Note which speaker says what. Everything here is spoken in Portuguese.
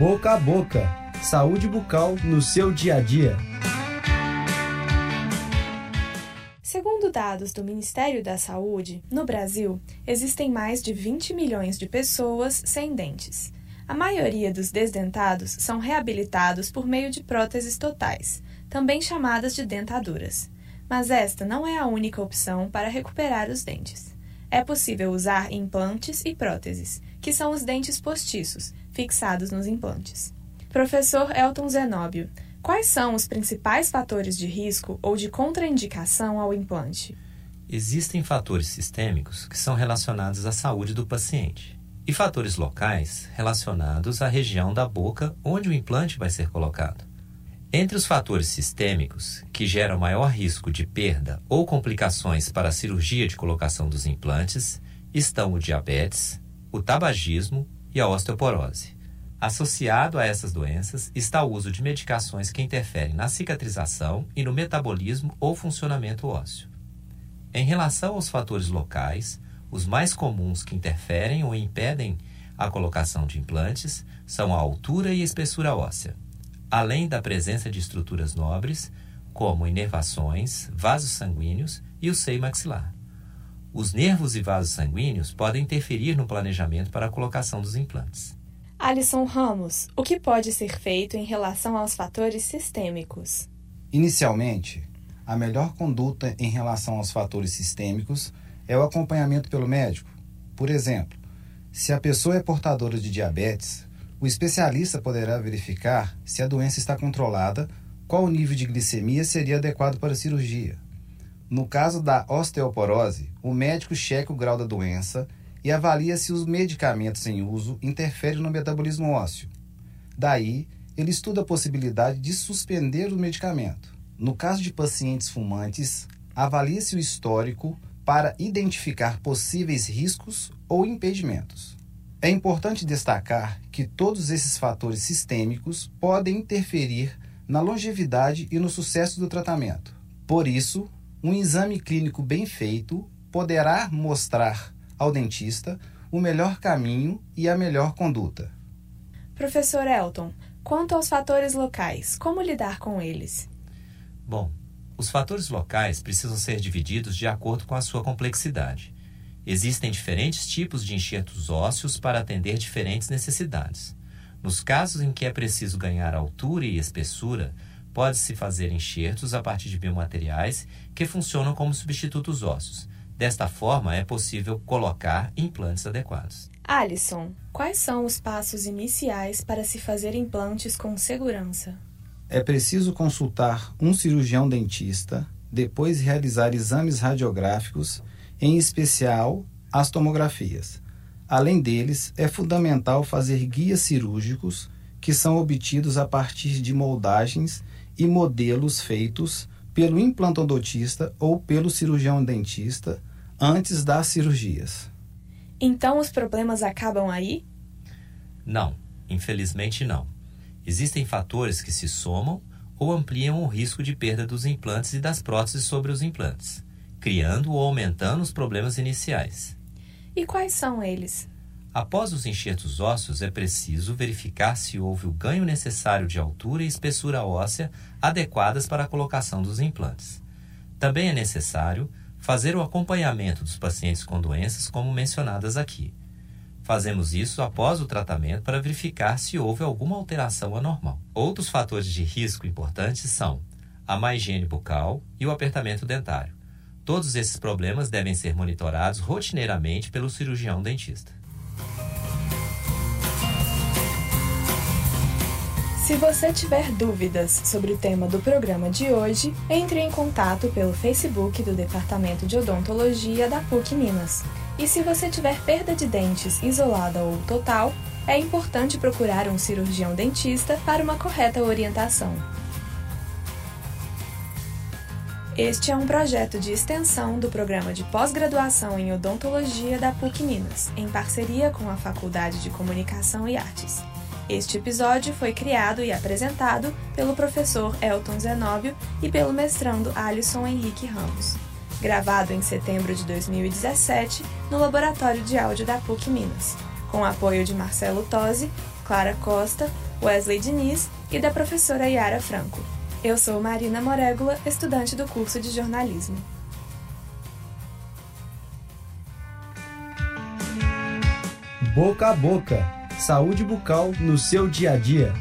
Speaker 1: Boca a boca. Saúde bucal no seu dia a dia.
Speaker 2: Segundo dados do Ministério da Saúde, no Brasil existem mais de 20 milhões de pessoas sem dentes. A maioria dos desdentados são reabilitados por meio de próteses totais, também chamadas de dentaduras. Mas esta não é a única opção para recuperar os dentes. É possível usar implantes e próteses, que são os dentes postiços, fixados nos implantes. Professor Elton Zenóbio, quais são os principais fatores de risco ou de contraindicação ao implante?
Speaker 3: Existem fatores sistêmicos que são relacionados à saúde do paciente e fatores locais relacionados à região da boca onde o implante vai ser colocado. Entre os fatores sistêmicos que geram maior risco de perda ou complicações para a cirurgia de colocação dos implantes estão o diabetes, o tabagismo e a osteoporose. Associado a essas doenças está o uso de medicações que interferem na cicatrização e no metabolismo ou funcionamento ósseo. Em relação aos fatores locais, os mais comuns que interferem ou impedem a colocação de implantes são a altura e a espessura óssea além da presença de estruturas nobres, como inervações, vasos sanguíneos e o seio maxilar. Os nervos e vasos sanguíneos podem interferir no planejamento para a colocação dos implantes.
Speaker 2: Alisson Ramos, o que pode ser feito em relação aos fatores sistêmicos?
Speaker 4: Inicialmente, a melhor conduta em relação aos fatores sistêmicos é o acompanhamento pelo médico. Por exemplo, se a pessoa é portadora de diabetes, o especialista poderá verificar se a doença está controlada, qual o nível de glicemia seria adequado para a cirurgia. No caso da osteoporose, o médico checa o grau da doença e avalia se os medicamentos em uso interferem no metabolismo ósseo. Daí, ele estuda a possibilidade de suspender o medicamento. No caso de pacientes fumantes, avalia-se o histórico para identificar possíveis riscos ou impedimentos. É importante destacar que todos esses fatores sistêmicos podem interferir na longevidade e no sucesso do tratamento. Por isso, um exame clínico bem feito poderá mostrar ao dentista o melhor caminho e a melhor conduta.
Speaker 2: Professor Elton, quanto aos fatores locais, como lidar com eles?
Speaker 3: Bom, os fatores locais precisam ser divididos de acordo com a sua complexidade. Existem diferentes tipos de enxertos ósseos para atender diferentes necessidades. Nos casos em que é preciso ganhar altura e espessura, pode-se fazer enxertos a partir de biomateriais que funcionam como substitutos ósseos. Desta forma, é possível colocar implantes adequados.
Speaker 2: Alisson, quais são os passos iniciais para se fazer implantes com segurança?
Speaker 4: É preciso consultar um cirurgião dentista, depois realizar exames radiográficos em especial as tomografias. Além deles, é fundamental fazer guias cirúrgicos que são obtidos a partir de moldagens e modelos feitos pelo implantodontista ou pelo cirurgião dentista antes das cirurgias.
Speaker 2: Então os problemas acabam aí?
Speaker 3: Não, infelizmente não. Existem fatores que se somam ou ampliam o risco de perda dos implantes e das próteses sobre os implantes criando ou aumentando os problemas iniciais.
Speaker 2: E quais são eles?
Speaker 3: Após os enxertos ósseos, é preciso verificar se houve o ganho necessário de altura e espessura óssea adequadas para a colocação dos implantes. Também é necessário fazer o acompanhamento dos pacientes com doenças, como mencionadas aqui. Fazemos isso após o tratamento para verificar se houve alguma alteração anormal. Outros fatores de risco importantes são a má higiene bucal e o apertamento dentário. Todos esses problemas devem ser monitorados rotineiramente pelo cirurgião dentista.
Speaker 2: Se você tiver dúvidas sobre o tema do programa de hoje, entre em contato pelo Facebook do Departamento de Odontologia da PUC Minas. E se você tiver perda de dentes isolada ou total, é importante procurar um cirurgião dentista para uma correta orientação. Este é um projeto de extensão do programa de pós-graduação em odontologia da PUC Minas, em parceria com a Faculdade de Comunicação e Artes. Este episódio foi criado e apresentado pelo professor Elton Zenóbio e pelo mestrando Alisson Henrique Ramos. Gravado em setembro de 2017 no Laboratório de Áudio da PUC Minas, com apoio de Marcelo Tosi, Clara Costa, Wesley Diniz e da professora Yara Franco. Eu sou Marina Morégula, estudante do curso de jornalismo.
Speaker 4: Boca a boca. Saúde bucal no seu dia a dia.